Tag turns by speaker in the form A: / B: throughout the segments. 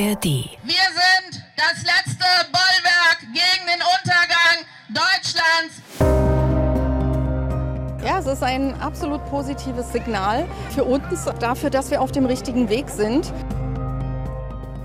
A: ARD.
B: Wir sind das letzte Bollwerk gegen den Untergang Deutschlands.
C: Ja, es ist ein absolut positives Signal für uns dafür, dass wir auf dem richtigen Weg sind.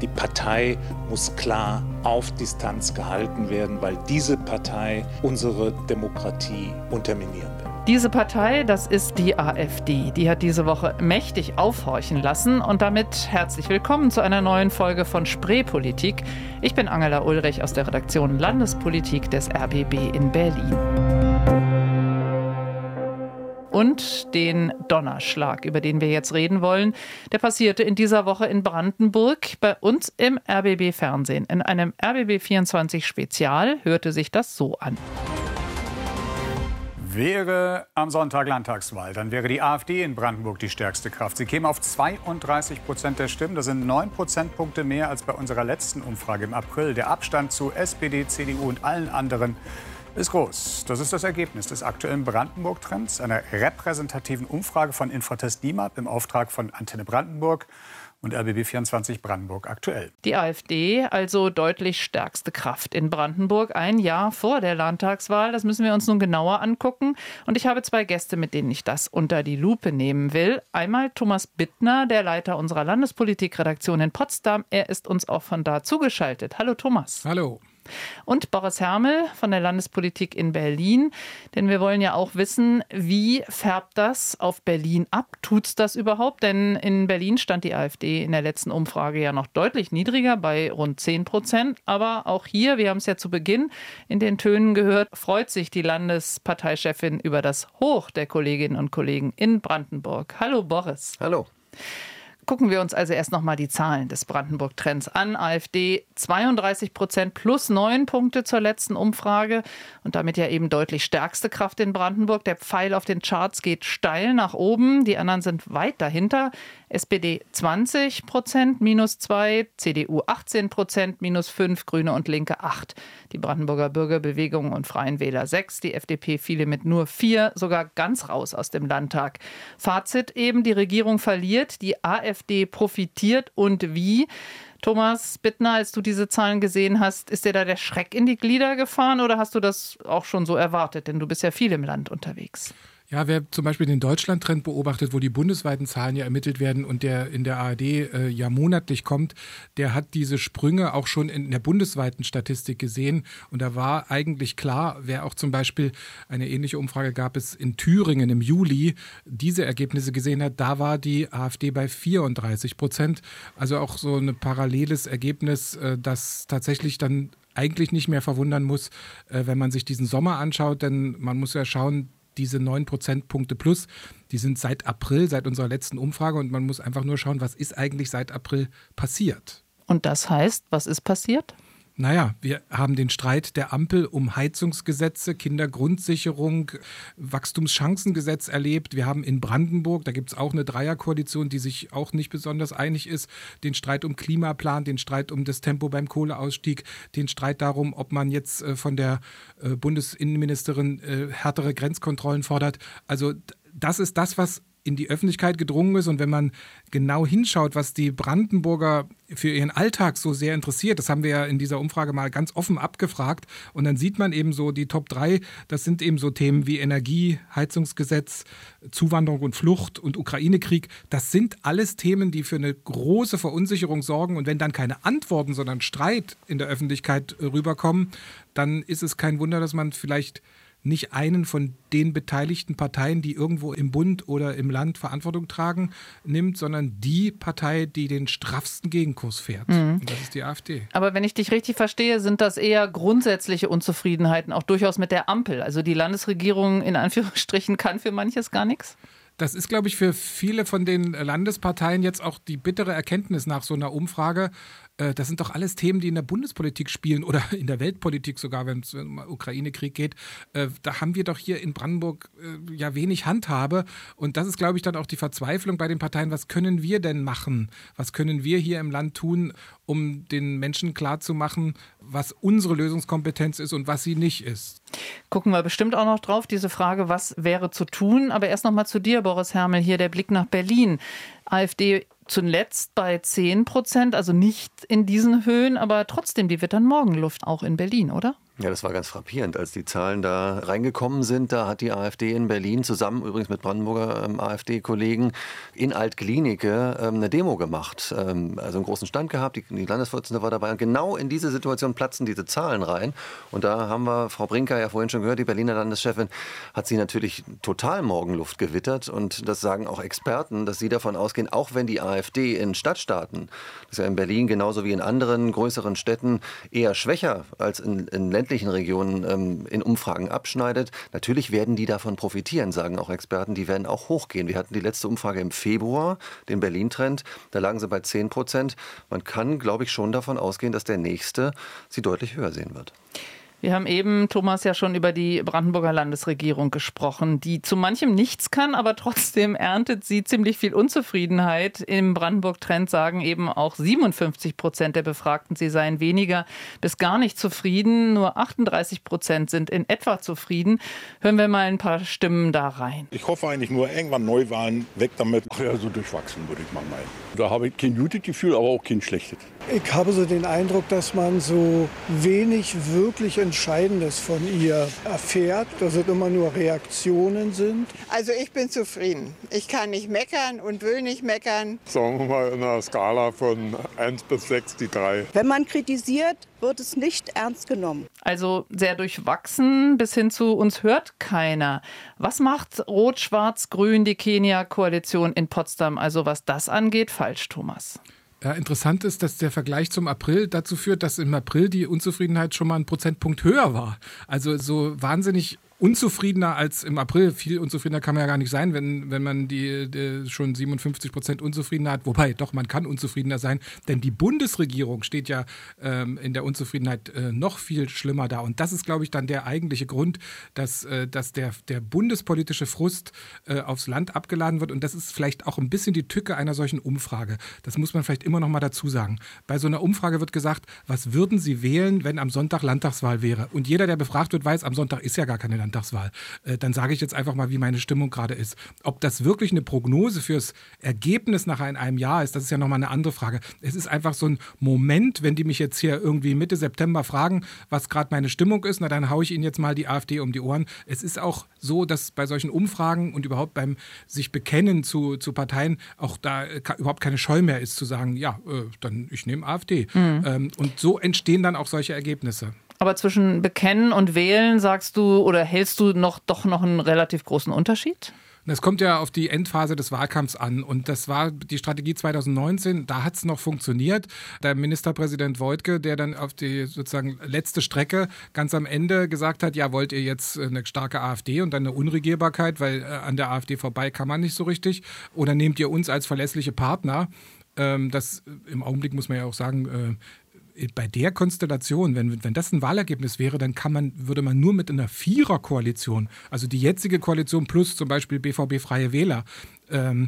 D: Die Partei muss klar auf Distanz gehalten werden, weil diese Partei unsere Demokratie unterminieren will.
E: Diese Partei, das ist die AfD. Die hat diese Woche mächtig aufhorchen lassen und damit herzlich willkommen zu einer neuen Folge von Spreepolitik. Ich bin Angela Ulrich aus der Redaktion Landespolitik des RBB in Berlin und den Donnerschlag, über den wir jetzt reden wollen. Der passierte in dieser Woche in Brandenburg bei uns im RBB Fernsehen. In einem RBB 24 Spezial hörte sich das so an.
F: Wäre am Sonntag Landtagswahl, dann wäre die AfD in Brandenburg die stärkste Kraft. Sie käme auf 32 Prozent der Stimmen. Das sind neun Prozentpunkte mehr als bei unserer letzten Umfrage im April. Der Abstand zu SPD, CDU und allen anderen ist groß. Das ist das Ergebnis des aktuellen Brandenburg-Trends, einer repräsentativen Umfrage von Infratest DIMAP im Auftrag von Antenne Brandenburg und RBB 24 Brandenburg aktuell.
E: Die AfD also deutlich stärkste Kraft in Brandenburg ein Jahr vor der Landtagswahl. Das müssen wir uns nun genauer angucken. Und ich habe zwei Gäste, mit denen ich das unter die Lupe nehmen will. Einmal Thomas Bittner, der Leiter unserer Landespolitikredaktion in Potsdam. Er ist uns auch von da zugeschaltet. Hallo Thomas.
G: Hallo
E: und Boris Hermel von der Landespolitik in Berlin. Denn wir wollen ja auch wissen, wie färbt das auf Berlin ab? Tut es das überhaupt? Denn in Berlin stand die AfD in der letzten Umfrage ja noch deutlich niedriger, bei rund 10 Prozent. Aber auch hier, wir haben es ja zu Beginn in den Tönen gehört, freut sich die Landesparteichefin über das Hoch der Kolleginnen und Kollegen in Brandenburg. Hallo Boris.
G: Hallo.
E: Gucken wir uns also erst noch mal die Zahlen des Brandenburg-Trends an. AfD 32 Prozent plus neun Punkte zur letzten Umfrage und damit ja eben deutlich stärkste Kraft in Brandenburg. Der Pfeil auf den Charts geht steil nach oben. Die anderen sind weit dahinter. SPD 20 Prozent minus zwei, CDU 18 Prozent minus fünf, Grüne und Linke acht. Die Brandenburger Bürgerbewegung und Freien Wähler sechs. Die FDP viele mit nur vier, sogar ganz raus aus dem Landtag. Fazit eben: Die Regierung verliert. Die AfD profitiert und wie. Thomas Bittner, als du diese Zahlen gesehen hast, ist dir da der Schreck in die Glieder gefahren oder hast du das auch schon so erwartet? Denn du bist ja viel im Land unterwegs.
G: Ja, wer zum Beispiel den Deutschland-Trend beobachtet, wo die bundesweiten Zahlen ja ermittelt werden und der in der ARD äh, ja monatlich kommt, der hat diese Sprünge auch schon in der bundesweiten Statistik gesehen. Und da war eigentlich klar, wer auch zum Beispiel eine ähnliche Umfrage gab es in Thüringen im Juli, diese Ergebnisse gesehen hat, da war die AfD bei 34 Prozent. Also auch so ein paralleles Ergebnis, äh, das tatsächlich dann eigentlich nicht mehr verwundern muss, äh, wenn man sich diesen Sommer anschaut, denn man muss ja schauen, diese 9 Prozentpunkte plus, die sind seit April, seit unserer letzten Umfrage und man muss einfach nur schauen, was ist eigentlich seit April passiert.
E: Und das heißt, was ist passiert?
G: Naja, wir haben den Streit der Ampel um Heizungsgesetze, Kindergrundsicherung, Wachstumschancengesetz erlebt. Wir haben in Brandenburg, da gibt es auch eine Dreierkoalition, die sich auch nicht besonders einig ist, den Streit um Klimaplan, den Streit um das Tempo beim Kohleausstieg, den Streit darum, ob man jetzt äh, von der äh, Bundesinnenministerin äh, härtere Grenzkontrollen fordert. Also das ist das, was in die Öffentlichkeit gedrungen ist. Und wenn man genau hinschaut, was die Brandenburger für ihren Alltag so sehr interessiert, das haben wir ja in dieser Umfrage mal ganz offen abgefragt. Und dann sieht man eben so die Top 3, das sind eben so Themen wie Energie, Heizungsgesetz, Zuwanderung und Flucht und Ukraine-Krieg. Das sind alles Themen, die für eine große Verunsicherung sorgen. Und wenn dann keine Antworten, sondern Streit in der Öffentlichkeit rüberkommen, dann ist es kein Wunder, dass man vielleicht nicht einen von den beteiligten Parteien, die irgendwo im Bund oder im Land Verantwortung tragen, nimmt, sondern die Partei, die den straffsten Gegenkurs fährt. Mhm. Und das ist die AfD.
E: Aber wenn ich dich richtig verstehe, sind das eher grundsätzliche Unzufriedenheiten, auch durchaus mit der Ampel. Also die Landesregierung in Anführungsstrichen kann für manches gar nichts?
G: Das ist, glaube ich, für viele von den Landesparteien jetzt auch die bittere Erkenntnis nach so einer Umfrage. Äh, das sind doch alles Themen, die in der Bundespolitik spielen oder in der Weltpolitik sogar, wenn es um Ukraine-Krieg geht. Äh, da haben wir doch hier in Brandenburg äh, ja wenig Handhabe. Und das ist, glaube ich, dann auch die Verzweiflung bei den Parteien. Was können wir denn machen? Was können wir hier im Land tun, um den Menschen klarzumachen, was unsere Lösungskompetenz ist und was sie nicht ist?
E: Gucken wir bestimmt auch noch drauf, diese Frage, was wäre zu tun. Aber erst noch mal zu dir, Boris Hermel, hier der Blick nach Berlin. AfD zuletzt bei 10 Prozent, also nicht in diesen Höhen, aber trotzdem, die wird dann Morgenluft auch in Berlin, oder?
A: Ja, das war ganz frappierend, als die Zahlen da reingekommen sind. Da hat die AfD in Berlin zusammen übrigens mit Brandenburger ähm, AfD-Kollegen in Altklinike ähm, eine Demo gemacht. Ähm, also einen großen Stand gehabt, die, die Landesvorsitzende war dabei. Und genau in diese Situation platzen diese Zahlen rein. Und da haben wir Frau Brinker ja vorhin schon gehört, die Berliner Landeschefin, hat sie natürlich total Morgenluft gewittert. Und das sagen auch Experten, dass sie davon ausgehen, auch wenn die AfD in Stadtstaaten, das ist ja in Berlin genauso wie in anderen größeren Städten, eher schwächer als in, in Ländern, ländlichen Regionen ähm, in Umfragen abschneidet. Natürlich werden die davon profitieren, sagen auch Experten. Die werden auch hochgehen. Wir hatten die letzte Umfrage im Februar, den Berlin-Trend. Da lagen sie bei 10 Prozent. Man kann, glaube ich, schon davon ausgehen, dass der nächste sie deutlich höher sehen wird.
E: Wir haben eben, Thomas, ja schon über die Brandenburger Landesregierung gesprochen, die zu manchem nichts kann, aber trotzdem erntet sie ziemlich viel Unzufriedenheit. Im Brandenburg-Trend sagen eben auch 57 Prozent der Befragten, sie seien weniger bis gar nicht zufrieden. Nur 38 Prozent sind in etwa zufrieden. Hören wir mal ein paar Stimmen da rein.
H: Ich hoffe eigentlich nur irgendwann Neuwahlen, weg damit.
I: Ach ja, so durchwachsen, würde ich mal meinen. Da habe ich kein gutes Gefühl, aber auch kein schlechtes.
J: Ich habe so den Eindruck, dass man so wenig wirklich Entscheidendes von ihr erfährt, dass es immer nur Reaktionen sind.
K: Also ich bin zufrieden. Ich kann nicht meckern und will nicht meckern.
H: Sagen wir mal in einer Skala von 1 bis 6 die 3.
L: Wenn man kritisiert, wird es nicht ernst genommen.
E: Also sehr durchwachsen bis hin zu uns hört keiner. Was macht Rot-Schwarz-Grün die Kenia-Koalition in Potsdam, also was das angeht, falsch, Thomas?
G: Interessant ist, dass der Vergleich zum April dazu führt, dass im April die Unzufriedenheit schon mal einen Prozentpunkt höher war. Also so wahnsinnig unzufriedener als im April. Viel unzufriedener kann man ja gar nicht sein, wenn, wenn man die, die schon 57 Prozent unzufriedener hat. Wobei, doch, man kann unzufriedener sein, denn die Bundesregierung steht ja ähm, in der Unzufriedenheit äh, noch viel schlimmer da. Und das ist, glaube ich, dann der eigentliche Grund, dass, äh, dass der, der bundespolitische Frust äh, aufs Land abgeladen wird. Und das ist vielleicht auch ein bisschen die Tücke einer solchen Umfrage. Das muss man vielleicht immer noch mal dazu sagen. Bei so einer Umfrage wird gesagt, was würden Sie wählen, wenn am Sonntag Landtagswahl wäre? Und jeder, der befragt wird, weiß, am Sonntag ist ja gar keine Landtagswahl. Äh, dann sage ich jetzt einfach mal, wie meine Stimmung gerade ist. Ob das wirklich eine Prognose fürs Ergebnis nach einem Jahr ist, das ist ja nochmal eine andere Frage. Es ist einfach so ein Moment, wenn die mich jetzt hier irgendwie Mitte September fragen, was gerade meine Stimmung ist, na dann haue ich ihnen jetzt mal die AfD um die Ohren. Es ist auch so, dass bei solchen Umfragen und überhaupt beim sich bekennen zu, zu Parteien auch da überhaupt keine Scheu mehr ist zu sagen, ja, äh, dann ich nehme AfD. Mhm. Ähm, und so entstehen dann auch solche Ergebnisse.
E: Aber zwischen Bekennen und Wählen sagst du oder hältst du noch doch noch einen relativ großen Unterschied?
G: Das kommt ja auf die Endphase des Wahlkampfs an. Und das war die Strategie 2019. Da hat es noch funktioniert. Der Ministerpräsident Wojtke, der dann auf die sozusagen letzte Strecke ganz am Ende gesagt hat, ja, wollt ihr jetzt eine starke AfD und dann eine Unregierbarkeit, weil äh, an der AfD vorbei kann man nicht so richtig. Oder nehmt ihr uns als verlässliche Partner? Ähm, das im Augenblick muss man ja auch sagen, äh, bei der Konstellation, wenn, wenn das ein Wahlergebnis wäre, dann kann man, würde man nur mit einer Viererkoalition, also die jetzige Koalition plus zum Beispiel BVB Freie Wähler, ähm,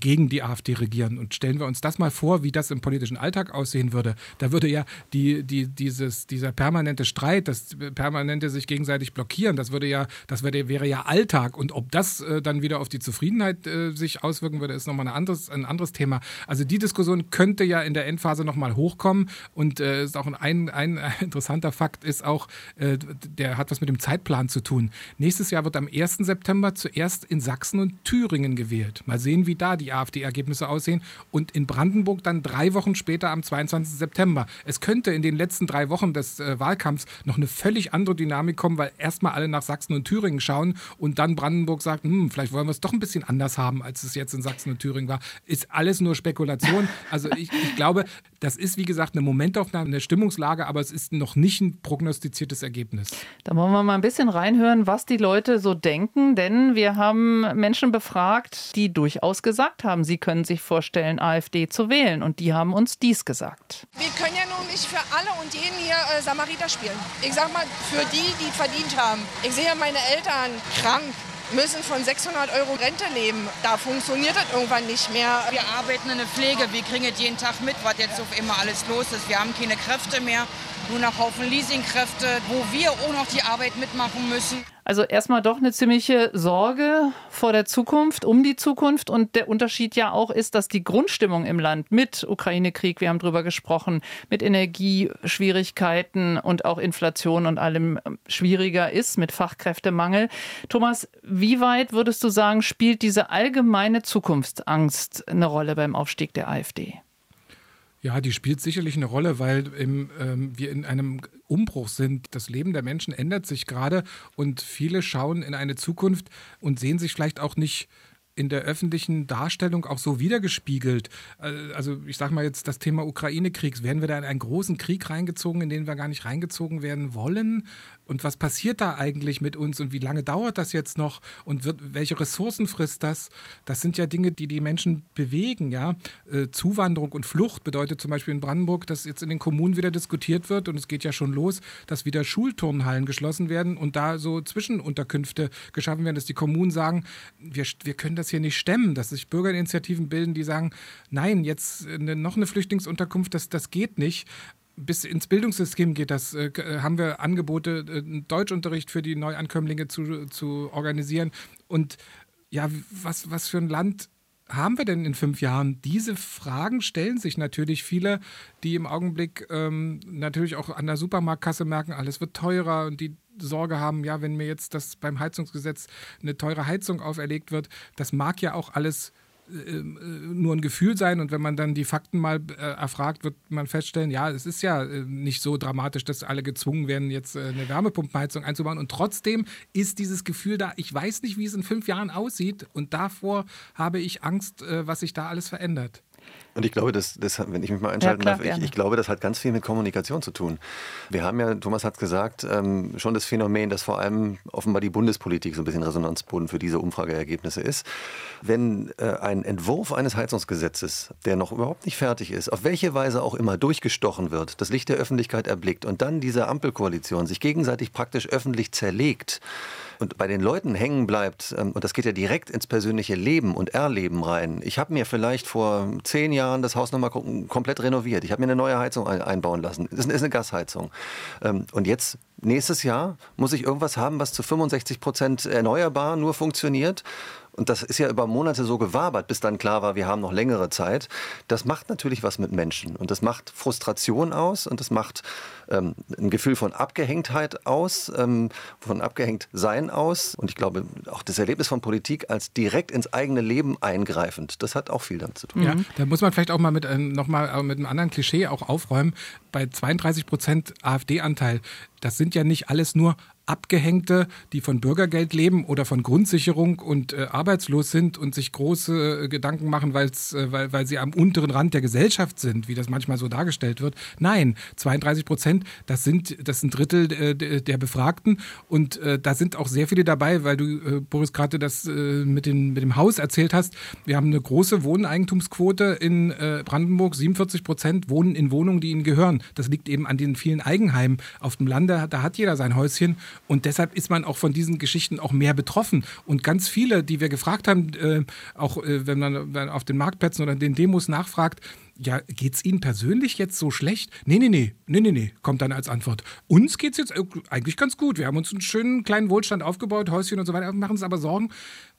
G: gegen die AfD regieren. Und stellen wir uns das mal vor, wie das im politischen Alltag aussehen würde. Da würde ja die, die, dieses, dieser permanente Streit, das permanente sich gegenseitig blockieren, das würde ja, das würde, wäre ja Alltag. Und ob das äh, dann wieder auf die Zufriedenheit äh, sich auswirken würde, ist nochmal ein anderes, ein anderes Thema. Also die Diskussion könnte ja in der Endphase nochmal hochkommen. Und äh, ist auch ein, ein interessanter Fakt ist auch, äh, der hat was mit dem Zeitplan zu tun. Nächstes Jahr wird am 1. September zuerst in Sachsen und Thüringen gewählt. Mal sehen, wie da da die AfD-Ergebnisse aussehen und in Brandenburg dann drei Wochen später am 22. September. Es könnte in den letzten drei Wochen des äh, Wahlkampfs noch eine völlig andere Dynamik kommen, weil erstmal alle nach Sachsen und Thüringen schauen und dann Brandenburg sagt, hm, vielleicht wollen wir es doch ein bisschen anders haben, als es jetzt in Sachsen und Thüringen war. Ist alles nur Spekulation. Also ich, ich glaube, das ist wie gesagt eine Momentaufnahme, eine Stimmungslage, aber es ist noch nicht ein prognostiziertes Ergebnis.
E: Da wollen wir mal ein bisschen reinhören, was die Leute so denken, denn wir haben Menschen befragt, die durchaus gesagt gesagt haben, sie können sich vorstellen, AfD zu wählen. Und die haben uns dies gesagt.
M: Wir können ja nun nicht für alle und jeden hier äh, Samariter spielen. Ich sag mal, für die, die verdient haben. Ich sehe meine Eltern krank müssen von 600 Euro Rente leben. Da funktioniert das irgendwann nicht mehr.
N: Wir arbeiten in der Pflege, wir kriegen es jeden Tag mit, was jetzt auf immer alles los ist. Wir haben keine Kräfte mehr nur noch Haufen Leasingkräfte, wo wir auch noch die Arbeit mitmachen müssen.
E: Also erstmal doch eine ziemliche Sorge vor der Zukunft, um die Zukunft. Und der Unterschied ja auch ist, dass die Grundstimmung im Land mit Ukraine-Krieg, wir haben drüber gesprochen, mit Energieschwierigkeiten und auch Inflation und allem schwieriger ist, mit Fachkräftemangel. Thomas, wie weit würdest du sagen, spielt diese allgemeine Zukunftsangst eine Rolle beim Aufstieg der AfD?
G: Ja, die spielt sicherlich eine Rolle, weil im, ähm, wir in einem Umbruch sind. Das Leben der Menschen ändert sich gerade und viele schauen in eine Zukunft und sehen sich vielleicht auch nicht in der öffentlichen Darstellung auch so wiedergespiegelt. Äh, also ich sage mal jetzt das Thema Ukraine-Kriegs. Werden wir da in einen großen Krieg reingezogen, in den wir gar nicht reingezogen werden wollen? Und was passiert da eigentlich mit uns und wie lange dauert das jetzt noch und wird, welche Ressourcen frisst das? Das sind ja Dinge, die die Menschen bewegen. Ja? Äh, Zuwanderung und Flucht bedeutet zum Beispiel in Brandenburg, dass jetzt in den Kommunen wieder diskutiert wird und es geht ja schon los, dass wieder Schulturnhallen geschlossen werden und da so Zwischenunterkünfte geschaffen werden, dass die Kommunen sagen, wir, wir können das hier nicht stemmen, dass sich Bürgerinitiativen bilden, die sagen, nein, jetzt eine, noch eine Flüchtlingsunterkunft, das, das geht nicht bis ins Bildungssystem geht das, äh, äh, haben wir Angebote, äh, Deutschunterricht für die Neuankömmlinge zu, zu organisieren. Und ja, was, was für ein Land haben wir denn in fünf Jahren? Diese Fragen stellen sich natürlich viele, die im Augenblick ähm, natürlich auch an der Supermarktkasse merken, alles wird teurer und die Sorge haben, ja, wenn mir jetzt das beim Heizungsgesetz eine teure Heizung auferlegt wird, das mag ja auch alles nur ein Gefühl sein. Und wenn man dann die Fakten mal äh, erfragt, wird man feststellen, ja, es ist ja äh, nicht so dramatisch, dass alle gezwungen werden, jetzt äh, eine Wärmepumpenheizung einzubauen. Und trotzdem ist dieses Gefühl da, ich weiß nicht, wie es in fünf Jahren aussieht. Und davor habe ich Angst, äh, was sich da alles verändert.
A: Und ich glaube, das, das, wenn ich mich mal einschalten ja, klar, darf, ich, ich, glaube, das hat ganz viel mit Kommunikation zu tun. Wir haben ja, Thomas hat es gesagt, ähm, schon das Phänomen, dass vor allem offenbar die Bundespolitik so ein bisschen Resonanzboden für diese Umfrageergebnisse ist. Wenn äh, ein Entwurf eines Heizungsgesetzes, der noch überhaupt nicht fertig ist, auf welche Weise auch immer durchgestochen wird, das Licht der Öffentlichkeit erblickt und dann diese Ampelkoalition sich gegenseitig praktisch öffentlich zerlegt, und bei den Leuten hängen bleibt, ähm, und das geht ja direkt ins persönliche Leben und Erleben rein. Ich habe mir vielleicht vor zehn Jahren das Haus nochmal komplett renoviert. Ich habe mir eine neue Heizung einbauen lassen. Das ist eine Gasheizung. Ähm, und jetzt nächstes Jahr muss ich irgendwas haben, was zu 65 Prozent erneuerbar nur funktioniert. Und das ist ja über Monate so gewabert, bis dann klar war, wir haben noch längere Zeit. Das macht natürlich was mit Menschen. Und das macht Frustration aus und das macht ähm, ein Gefühl von Abgehängtheit aus, ähm, von Abgehängt-Sein aus. Und ich glaube, auch das Erlebnis von Politik als direkt ins eigene Leben eingreifend, das hat auch viel damit zu tun.
G: Ja, da muss man vielleicht auch mal mit, äh, noch mal, äh, mit einem anderen Klischee auch aufräumen. Bei 32 Prozent AfD-Anteil, das sind ja nicht alles nur Abgehängte, die von Bürgergeld leben oder von Grundsicherung und äh, arbeitslos sind und sich große äh, Gedanken machen, äh, weil, weil sie am unteren Rand der Gesellschaft sind, wie das manchmal so dargestellt wird. Nein, 32 Prozent, das sind, das sind Drittel äh, der Befragten und äh, da sind auch sehr viele dabei, weil du, äh, Boris, gerade das mit, den, mit dem Haus erzählt hast. Wir haben eine große Wohneigentumsquote in Brandenburg. 47 Prozent wohnen in Wohnungen, die ihnen gehören. Das liegt eben an den vielen Eigenheimen auf dem Lande. Da hat jeder sein Häuschen und deshalb ist man auch von diesen Geschichten auch mehr betroffen. Und ganz viele, die wir gefragt haben, äh, auch äh, wenn man auf den Marktplätzen oder den Demos nachfragt, ja, geht's Ihnen persönlich jetzt so schlecht? Nee, nee, nee, nee, nee, nee, kommt dann als Antwort. Uns geht's jetzt eigentlich ganz gut. Wir haben uns einen schönen kleinen Wohlstand aufgebaut, Häuschen und so weiter, machen uns aber Sorgen,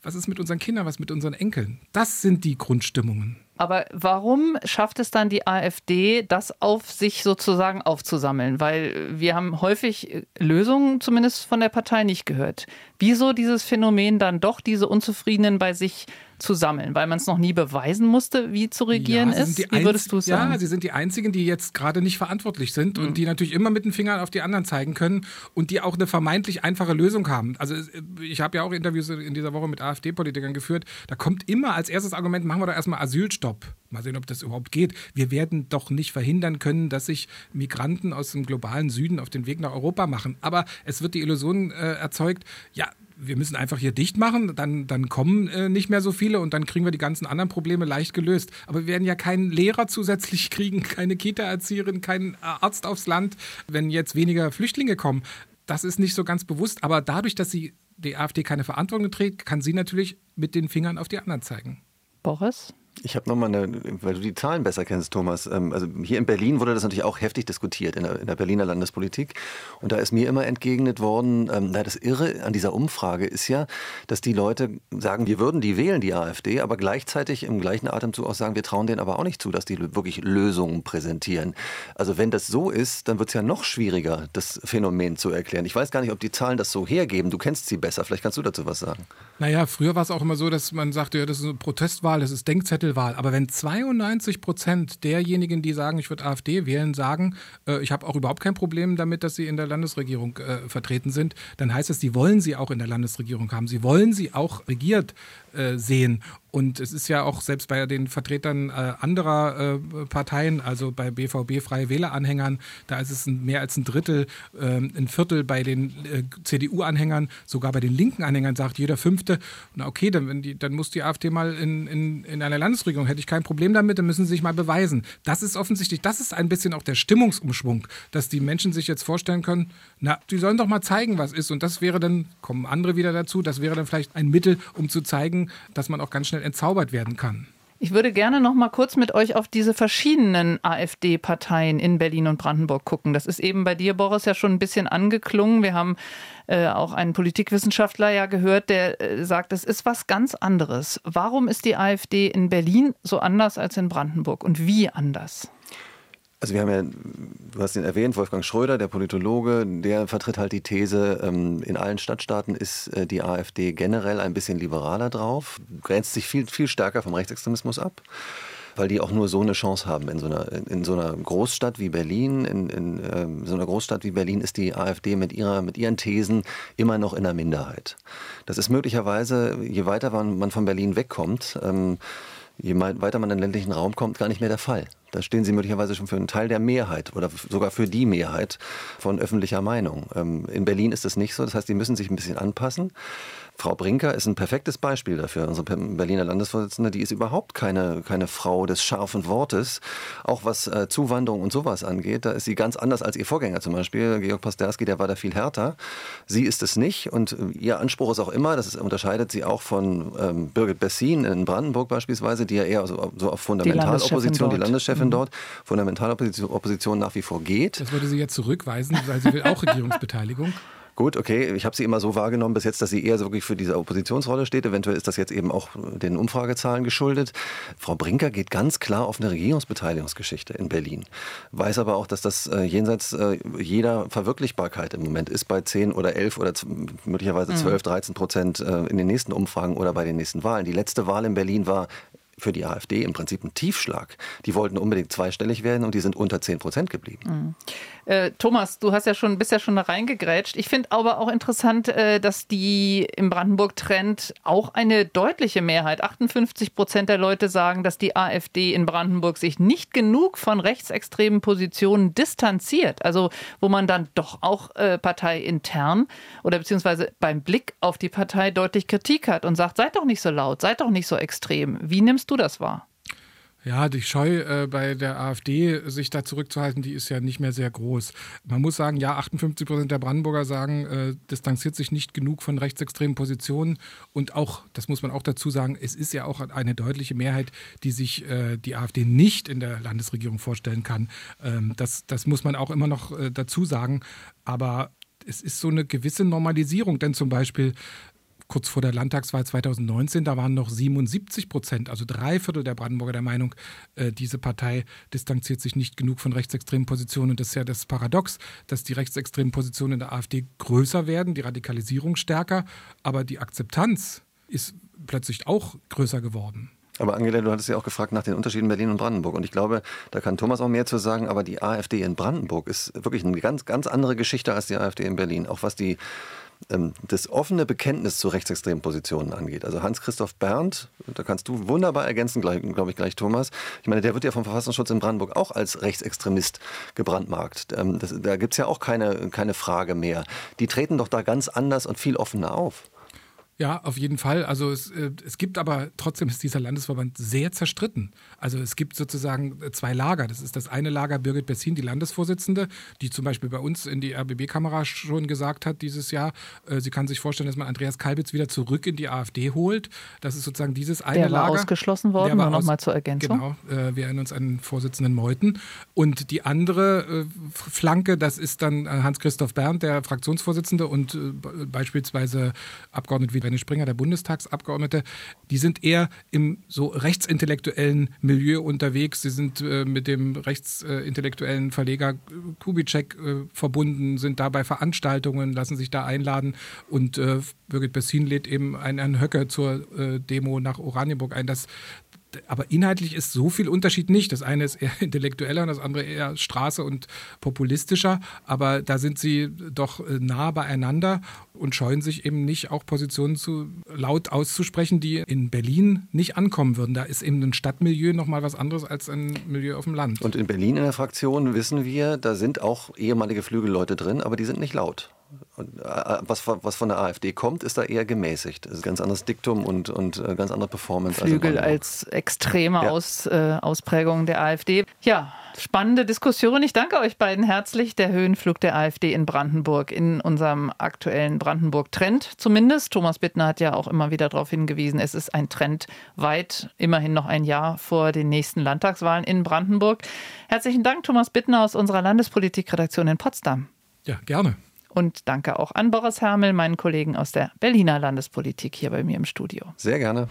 G: was ist mit unseren Kindern, was mit unseren Enkeln? Das sind die Grundstimmungen.
E: Aber warum schafft es dann die AfD, das auf sich sozusagen aufzusammeln? Weil wir haben häufig Lösungen zumindest von der Partei nicht gehört. Wieso dieses Phänomen dann doch diese Unzufriedenen bei sich zu sammeln, weil man es noch nie beweisen musste, wie zu regieren ja, ist? Wie würdest du sagen?
G: Ja, sie sind die Einzigen, die jetzt gerade nicht verantwortlich sind mhm. und die natürlich immer mit den Fingern auf die anderen zeigen können und die auch eine vermeintlich einfache Lösung haben. Also ich habe ja auch Interviews in dieser Woche mit AfD-Politikern geführt. Da kommt immer als erstes Argument, machen wir doch erstmal Asylstopp. Mal sehen, ob das überhaupt geht. Wir werden doch nicht verhindern können, dass sich Migranten aus dem globalen Süden auf den Weg nach Europa machen. Aber es wird die Illusion äh, erzeugt, ja, wir müssen einfach hier dicht machen, dann, dann kommen äh, nicht mehr so viele und dann kriegen wir die ganzen anderen Probleme leicht gelöst. Aber wir werden ja keinen Lehrer zusätzlich kriegen, keine Kita-Erzieherin, keinen Arzt aufs Land, wenn jetzt weniger Flüchtlinge kommen. Das ist nicht so ganz bewusst, aber dadurch, dass sie die AfD keine Verantwortung trägt, kann sie natürlich mit den Fingern auf die anderen zeigen.
E: Boris?
A: Ich habe nochmal eine, weil du die Zahlen besser kennst, Thomas. Ähm, also hier in Berlin wurde das natürlich auch heftig diskutiert in der, in der Berliner Landespolitik. Und da ist mir immer entgegnet worden, ähm, das Irre an dieser Umfrage ist ja, dass die Leute sagen, wir würden die wählen, die AfD, aber gleichzeitig im gleichen Atemzug auch sagen, wir trauen denen aber auch nicht zu, dass die wirklich Lösungen präsentieren. Also wenn das so ist, dann wird es ja noch schwieriger, das Phänomen zu erklären. Ich weiß gar nicht, ob die Zahlen das so hergeben. Du kennst sie besser. Vielleicht kannst du dazu was sagen.
G: Naja, früher war es auch immer so, dass man sagte, ja, das ist eine Protestwahl, das ist Denkzettel Einzelwahl. Aber wenn 92 Prozent derjenigen, die sagen, ich würde AfD wählen, sagen, äh, ich habe auch überhaupt kein Problem damit, dass sie in der Landesregierung äh, vertreten sind, dann heißt es, sie wollen sie auch in der Landesregierung haben. Sie wollen sie auch regiert äh, sehen. Und es ist ja auch selbst bei den Vertretern äh, anderer äh, Parteien, also bei BVB Freie Wähleranhängern, da ist es ein, mehr als ein Drittel, äh, ein Viertel bei den äh, CDU-Anhängern, sogar bei den linken Anhängern sagt jeder Fünfte, na okay, dann, die, dann muss die AfD mal in, in, in einer Landesregierung, hätte ich kein Problem damit, dann müssen sie sich mal beweisen. Das ist offensichtlich, das ist ein bisschen auch der Stimmungsumschwung, dass die Menschen sich jetzt vorstellen können, na, die sollen doch mal zeigen, was ist. Und das wäre dann, kommen andere wieder dazu, das wäre dann vielleicht ein Mittel, um zu zeigen, dass man auch ganz schnell schnell entzaubert werden kann.
E: Ich würde gerne noch mal kurz mit euch auf diese verschiedenen AfD-Parteien in Berlin und Brandenburg gucken. Das ist eben bei dir, Boris, ja schon ein bisschen angeklungen. Wir haben äh, auch einen Politikwissenschaftler ja gehört, der äh, sagt, es ist was ganz anderes. Warum ist die AfD in Berlin so anders als in Brandenburg und wie anders?
A: Also wir haben ja, du hast ihn erwähnt, Wolfgang Schröder, der Politologe, der vertritt halt die These, ähm, in allen Stadtstaaten ist äh, die AfD generell ein bisschen liberaler drauf, grenzt sich viel, viel stärker vom Rechtsextremismus ab weil die auch nur so eine Chance haben. In so einer, in so einer Großstadt wie Berlin, in, in ähm, so einer Großstadt wie Berlin ist die AfD mit, ihrer, mit ihren Thesen immer noch in der Minderheit. Das ist möglicherweise, je weiter man von Berlin wegkommt, ähm, je weiter man in den ländlichen Raum kommt, gar nicht mehr der Fall. Da stehen sie möglicherweise schon für einen Teil der Mehrheit oder sogar für die Mehrheit von öffentlicher Meinung. Ähm, in Berlin ist das nicht so. Das heißt, die müssen sich ein bisschen anpassen. Frau Brinker ist ein perfektes Beispiel dafür. Unsere Berliner Landesvorsitzende, die ist überhaupt keine, keine Frau des scharfen Wortes. Auch was äh, Zuwanderung und sowas angeht, da ist sie ganz anders als ihr Vorgänger zum Beispiel. Georg Pasterski, der war da viel härter. Sie ist es nicht und äh, ihr Anspruch ist auch immer, das unterscheidet sie auch von ähm, Birgit Bessin in Brandenburg beispielsweise, die ja eher so, auf Fundamentalopposition, die Landeschefin mhm. dort, Fundamentalopposition nach wie vor geht.
G: Das würde sie jetzt zurückweisen, weil sie will auch Regierungsbeteiligung.
A: Gut, okay, ich habe sie immer so wahrgenommen bis jetzt, dass sie eher so wirklich für diese Oppositionsrolle steht. Eventuell ist das jetzt eben auch den Umfragezahlen geschuldet. Frau Brinker geht ganz klar auf eine Regierungsbeteiligungsgeschichte in Berlin. Weiß aber auch, dass das äh, jenseits äh, jeder Verwirklichbarkeit im Moment ist bei 10 oder 11 oder möglicherweise 12, 13 mhm. Prozent äh, in den nächsten Umfragen oder bei den nächsten Wahlen. Die letzte Wahl in Berlin war für die AfD im Prinzip ein Tiefschlag. Die wollten unbedingt zweistellig werden und die sind unter 10 Prozent geblieben. Mhm.
E: Äh, Thomas, du hast ja schon, bist ja schon da reingegrätscht. Ich finde aber auch interessant, äh, dass die im Brandenburg-Trend auch eine deutliche Mehrheit, 58 Prozent der Leute sagen, dass die AfD in Brandenburg sich nicht genug von rechtsextremen Positionen distanziert. Also wo man dann doch auch äh, parteiintern oder beziehungsweise beim Blick auf die Partei deutlich Kritik hat und sagt, seid doch nicht so laut, seid doch nicht so extrem. Wie nimmst du das wahr?
G: Ja, die Scheu äh, bei der AfD, sich da zurückzuhalten, die ist ja nicht mehr sehr groß. Man muss sagen, ja, 58 Prozent der Brandenburger sagen, äh, distanziert sich nicht genug von rechtsextremen Positionen. Und auch, das muss man auch dazu sagen, es ist ja auch eine deutliche Mehrheit, die sich äh, die AfD nicht in der Landesregierung vorstellen kann. Ähm, das, das muss man auch immer noch äh, dazu sagen. Aber es ist so eine gewisse Normalisierung, denn zum Beispiel kurz vor der Landtagswahl 2019, da waren noch 77 Prozent, also drei Viertel der Brandenburger der Meinung, äh, diese Partei distanziert sich nicht genug von rechtsextremen Positionen. Und das ist ja das Paradox, dass die rechtsextremen Positionen in der AfD größer werden, die Radikalisierung stärker, aber die Akzeptanz ist plötzlich auch größer geworden.
A: Aber Angela, du hattest ja auch gefragt nach den Unterschieden Berlin und Brandenburg. Und ich glaube, da kann Thomas auch mehr zu sagen. Aber die AfD in Brandenburg ist wirklich eine ganz, ganz andere Geschichte als die AfD in Berlin. Auch was die das offene Bekenntnis zu rechtsextremen Positionen angeht. Also Hans-Christoph Berndt, da kannst du wunderbar ergänzen, glaube ich, gleich Thomas. Ich meine, der wird ja vom Verfassungsschutz in Brandenburg auch als Rechtsextremist gebrandmarkt. Ähm, das, da gibt es ja auch keine, keine Frage mehr. Die treten doch da ganz anders und viel offener auf.
G: Ja, auf jeden Fall. Also es, äh, es gibt aber trotzdem ist dieser Landesverband sehr zerstritten. Also es gibt sozusagen äh, zwei Lager. Das ist das eine Lager Birgit Bessin, die Landesvorsitzende, die zum Beispiel bei uns in die RBB-Kamera schon gesagt hat dieses Jahr, äh, sie kann sich vorstellen, dass man Andreas Kalbitz wieder zurück in die AfD holt. Das ist sozusagen dieses eine
E: Der war
G: Lager.
E: ausgeschlossen worden,
G: Der war
E: nur noch
G: aus-
E: mal zur Ergänzung.
G: Genau, äh, wir erinnern uns an den Vorsitzenden Meuthen. Und die andere äh, Flanke, das ist dann Hans-Christoph Berndt, der Fraktionsvorsitzende und be- beispielsweise Abgeordnete wie René Springer, der Bundestagsabgeordnete. Die sind eher im so rechtsintellektuellen Milieu unterwegs. Sie sind äh, mit dem rechtsintellektuellen Verleger Kubitschek äh, verbunden, sind da bei Veranstaltungen, lassen sich da einladen. Und äh, Birgit Bessin lädt eben einen Herrn Höcke zur äh, Demo nach Oranienburg ein. Das, aber inhaltlich ist so viel Unterschied nicht. Das eine ist eher intellektueller und das andere eher Straße und populistischer. Aber da sind sie doch äh, nah beieinander und scheuen sich eben nicht, auch Positionen zu laut auszusprechen, die in Berlin nicht ankommen würden. Da ist eben ein Stadtmilieu nochmal was anderes als ein Milieu auf dem Land.
A: Und in Berlin in der Fraktion wissen wir, da sind auch ehemalige Flügelleute drin, aber die sind nicht laut. Äh, was, von- was von der AfD kommt, ist da eher gemäßigt. Das ist ein ganz anderes Diktum und, und äh, ganz andere Performance. als
E: Flügel
A: Brandenburg.
E: als extreme
A: Ja.
E: Aus, äh, Ausprägung der AfD. Ja, spannende Diskussion. Ich danke euch beiden herzlich. Der Höhenflug der AfD in Brandenburg, in unserem aktuellen Brandenburg-Trend zumindest. Thomas Bittner hat ja auch immer wieder darauf hingewiesen, es ist ein Trend weit, immerhin noch ein Jahr vor den nächsten Landtagswahlen in Brandenburg. Herzlichen Dank, Thomas Bittner aus unserer Landespolitikredaktion in Potsdam.
G: Ja, gerne.
E: Und danke auch an Boris Hermel, meinen Kollegen aus der Berliner Landespolitik hier bei mir im Studio.
A: Sehr gerne.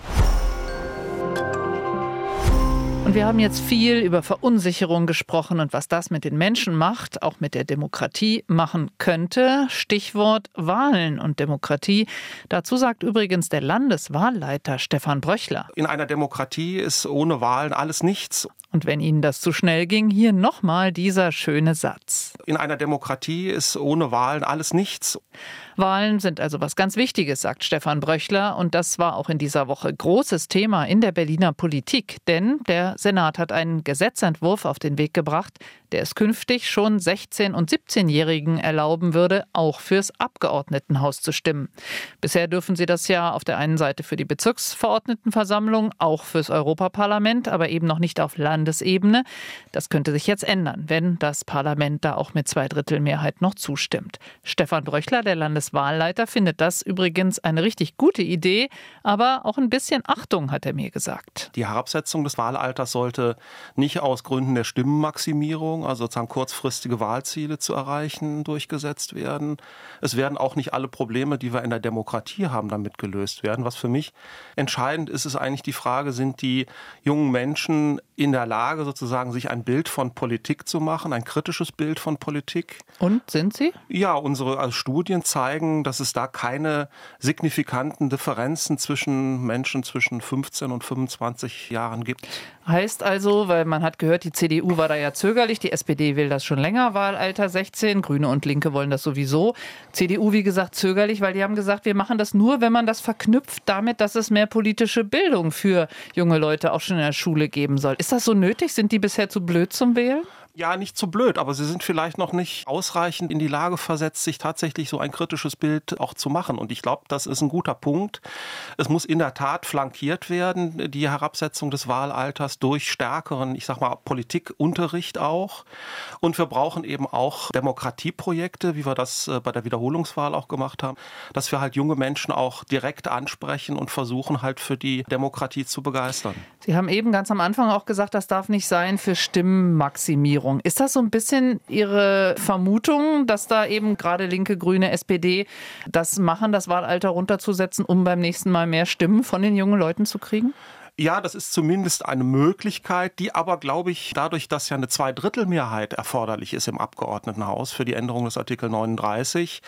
E: Und wir haben jetzt viel über Verunsicherung gesprochen und was das mit den Menschen macht, auch mit der Demokratie machen könnte. Stichwort Wahlen und Demokratie. Dazu sagt übrigens der Landeswahlleiter Stefan Bröchler.
O: In einer Demokratie ist ohne Wahlen alles nichts.
E: Und wenn Ihnen das zu schnell ging, hier nochmal dieser schöne Satz.
O: In einer Demokratie ist ohne Wahlen alles nichts.
E: Wahlen sind also was ganz Wichtiges, sagt Stefan Bröchler. Und das war auch in dieser Woche großes Thema in der Berliner Politik. Denn der Senat hat einen Gesetzentwurf auf den Weg gebracht, der es künftig schon 16- und 17-Jährigen erlauben würde, auch fürs Abgeordnetenhaus zu stimmen. Bisher dürfen sie das ja auf der einen Seite für die Bezirksverordnetenversammlung, auch fürs Europaparlament, aber eben noch nicht auf Landesebene. Das könnte sich jetzt ändern, wenn das Parlament da auch mit Zweidrittelmehrheit noch zustimmt. Stefan Bröchler, der Landeswahlleiter, findet das übrigens eine richtig gute Idee, aber auch ein bisschen Achtung, hat er mir gesagt.
O: Die Herabsetzung des Wahlalters sollte nicht aus Gründen der Stimmenmaximierung, also sozusagen kurzfristige Wahlziele zu erreichen, durchgesetzt werden. Es werden auch nicht alle Probleme, die wir in der Demokratie haben, damit gelöst werden. Was für mich entscheidend ist, ist eigentlich die Frage, sind die jungen Menschen in der Lage, sozusagen sich ein Bild von Politik zu machen, ein kritisches Bild von Politik?
E: Und sind sie?
O: Ja, unsere also Studien zeigen, dass es da keine signifikanten Differenzen zwischen Menschen zwischen 15 und 25 Jahren gibt.
E: Heißt also, weil man hat gehört, die CDU war da ja zögerlich, die SPD will das schon länger, Wahlalter 16, Grüne und Linke wollen das sowieso. CDU, wie gesagt, zögerlich, weil die haben gesagt, wir machen das nur, wenn man das verknüpft damit, dass es mehr politische Bildung für junge Leute auch schon in der Schule geben soll. Ist das so nötig? Sind die bisher zu blöd zum Wählen?
O: Ja, nicht zu blöd, aber sie sind vielleicht noch nicht ausreichend in die Lage versetzt, sich tatsächlich so ein kritisches Bild auch zu machen. Und ich glaube, das ist ein guter Punkt. Es muss in der Tat flankiert werden, die Herabsetzung des Wahlalters durch stärkeren, ich sag mal, Politikunterricht auch. Und wir brauchen eben auch Demokratieprojekte, wie wir das äh, bei der Wiederholungswahl auch gemacht haben, dass wir halt junge Menschen auch direkt ansprechen und versuchen halt für die Demokratie zu begeistern.
E: Sie haben eben ganz am Anfang auch gesagt, das darf nicht sein für Stimmenmaximierung. Ist das so ein bisschen Ihre Vermutung, dass da eben gerade Linke, Grüne, SPD das machen, das Wahlalter runterzusetzen, um beim nächsten Mal mehr Stimmen von den jungen Leuten zu kriegen?
O: Ja, das ist zumindest eine Möglichkeit, die aber, glaube ich, dadurch, dass ja eine Zweidrittelmehrheit erforderlich ist im Abgeordnetenhaus für die Änderung des Artikel 39,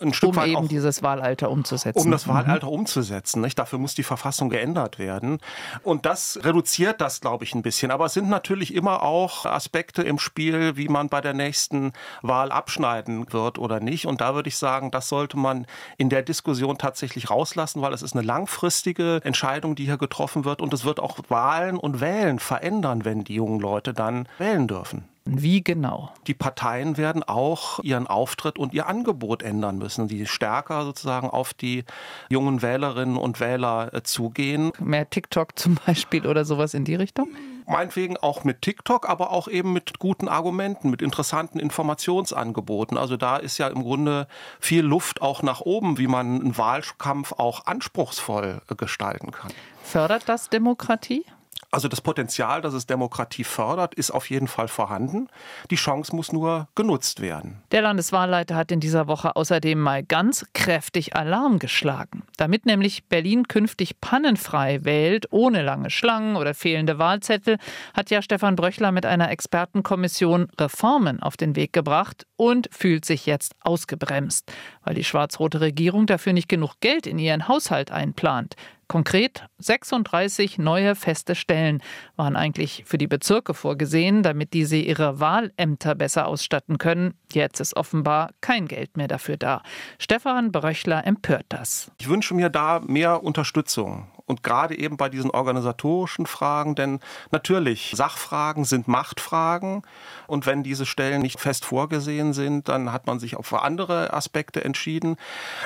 O: ein Stück
E: um
O: weit
E: eben
O: auch
E: dieses Wahlalter umzusetzen.
O: um das
E: Mhm.
O: Wahlalter umzusetzen. Nicht? Dafür muss die Verfassung geändert werden. Und das reduziert das, glaube ich, ein bisschen. Aber es sind natürlich immer auch Aspekte im Spiel, wie man bei der nächsten Wahl abschneiden wird oder nicht. Und da würde ich sagen, das sollte man in der Diskussion tatsächlich rauslassen, weil es ist eine langfristige Entscheidung, die hier getroffen wird. Und es wird auch Wahlen und Wählen verändern, wenn die jungen Leute dann wählen dürfen.
E: Wie genau?
O: Die Parteien werden auch ihren Auftritt und ihr Angebot ändern müssen, die stärker sozusagen auf die jungen Wählerinnen und Wähler äh, zugehen.
E: Mehr TikTok zum Beispiel oder sowas in die Richtung?
O: Meinetwegen auch mit TikTok, aber auch eben mit guten Argumenten, mit interessanten Informationsangeboten. Also da ist ja im Grunde viel Luft auch nach oben, wie man einen Wahlkampf auch anspruchsvoll gestalten kann.
E: Fördert das Demokratie?
O: Also das Potenzial, dass es Demokratie fördert, ist auf jeden Fall vorhanden. Die Chance muss nur genutzt werden.
E: Der Landeswahlleiter hat in dieser Woche außerdem mal ganz kräftig Alarm geschlagen. Damit nämlich Berlin künftig pannenfrei wählt, ohne lange Schlangen oder fehlende Wahlzettel, hat ja Stefan Bröchler mit einer Expertenkommission Reformen auf den Weg gebracht und fühlt sich jetzt ausgebremst, weil die schwarz-rote Regierung dafür nicht genug Geld in ihren Haushalt einplant. Konkret 36 neue feste Stellen waren eigentlich für die Bezirke vorgesehen, damit diese ihre Wahlämter besser ausstatten können. Jetzt ist offenbar kein Geld mehr dafür da. Stefan Bröchler empört das.
O: Ich wünsche mir da mehr Unterstützung und gerade eben bei diesen organisatorischen Fragen, denn natürlich, Sachfragen sind Machtfragen und wenn diese Stellen nicht fest vorgesehen sind, dann hat man sich auch für andere Aspekte entschieden.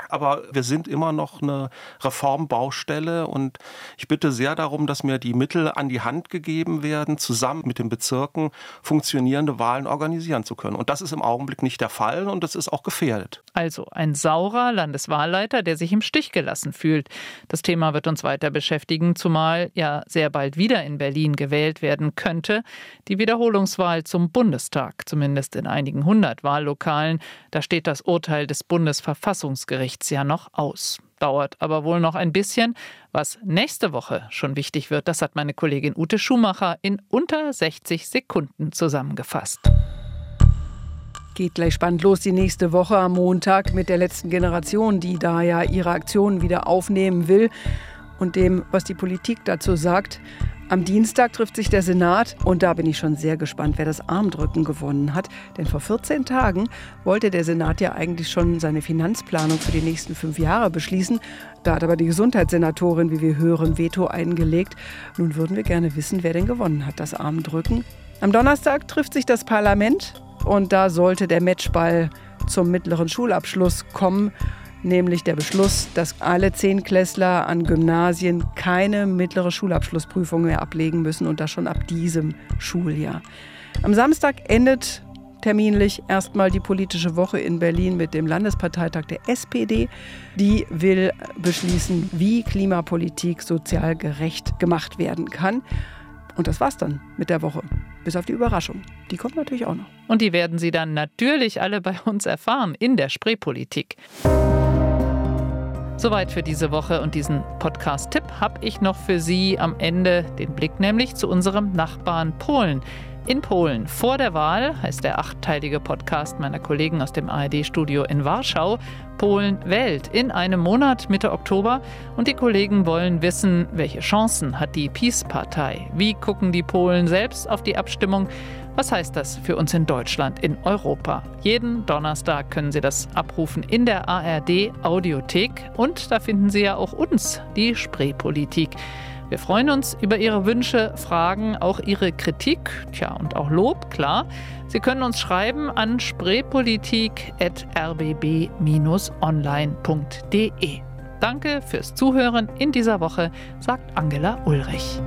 O: Aber wir sind immer noch eine Reformbaustelle und ich bitte sehr darum, dass mir die Mittel an die Hand gegeben werden, zusammen mit den Bezirken funktionierende Wahlen organisieren zu können. Und das ist im Augenblick nicht der Fall und das ist auch gefährdet.
E: Also ein saurer Landeswahlleiter, der sich im Stich gelassen fühlt. Das Thema wird uns weiter beschäftigen, zumal ja sehr bald wieder in Berlin gewählt werden könnte. Die Wiederholungswahl zum Bundestag, zumindest in einigen hundert Wahllokalen. Da steht das Urteil des Bundesverfassungsgerichts ja noch aus. Dauert aber wohl noch ein bisschen. Was nächste Woche schon wichtig wird, das hat meine Kollegin Ute Schumacher in unter 60 Sekunden zusammengefasst.
P: Geht gleich spannend los die nächste Woche am Montag mit der letzten Generation, die da ja ihre Aktionen wieder aufnehmen will und dem, was die Politik dazu sagt. Am Dienstag trifft sich der Senat und da bin ich schon sehr gespannt, wer das Armdrücken gewonnen hat. Denn vor 14 Tagen wollte der Senat ja eigentlich schon seine Finanzplanung für die nächsten fünf Jahre beschließen. Da hat aber die Gesundheitssenatorin, wie wir hören, Veto eingelegt. Nun würden wir gerne wissen, wer denn gewonnen hat, das Armdrücken. Am Donnerstag trifft sich das Parlament und da sollte der Matchball zum mittleren Schulabschluss kommen nämlich der Beschluss, dass alle Zehnklässler an Gymnasien keine mittlere Schulabschlussprüfung mehr ablegen müssen und das schon ab diesem Schuljahr. Am Samstag endet terminlich erstmal die politische Woche in Berlin mit dem Landesparteitag der SPD. Die will beschließen, wie Klimapolitik sozial gerecht gemacht werden kann. Und das war's dann mit der Woche. Bis auf die Überraschung. Die kommt natürlich auch noch.
E: Und die werden Sie dann natürlich alle bei uns erfahren in der Spreepolitik. Soweit für diese Woche und diesen Podcast-Tipp habe ich noch für Sie am Ende den Blick nämlich zu unserem Nachbarn Polen. In Polen vor der Wahl heißt der achtteilige Podcast meiner Kollegen aus dem ARD-Studio in Warschau. Polen wählt in einem Monat Mitte Oktober und die Kollegen wollen wissen, welche Chancen hat die Peace-Partei? Wie gucken die Polen selbst auf die Abstimmung? Was heißt das für uns in Deutschland, in Europa? Jeden Donnerstag können Sie das abrufen in der ARD Audiothek und da finden Sie ja auch uns, die Spreepolitik. Wir freuen uns über Ihre Wünsche, Fragen, auch Ihre Kritik, tja, und auch Lob, klar. Sie können uns schreiben an spreepolitik.rbb-online.de. Danke fürs Zuhören in dieser Woche, sagt Angela Ulrich.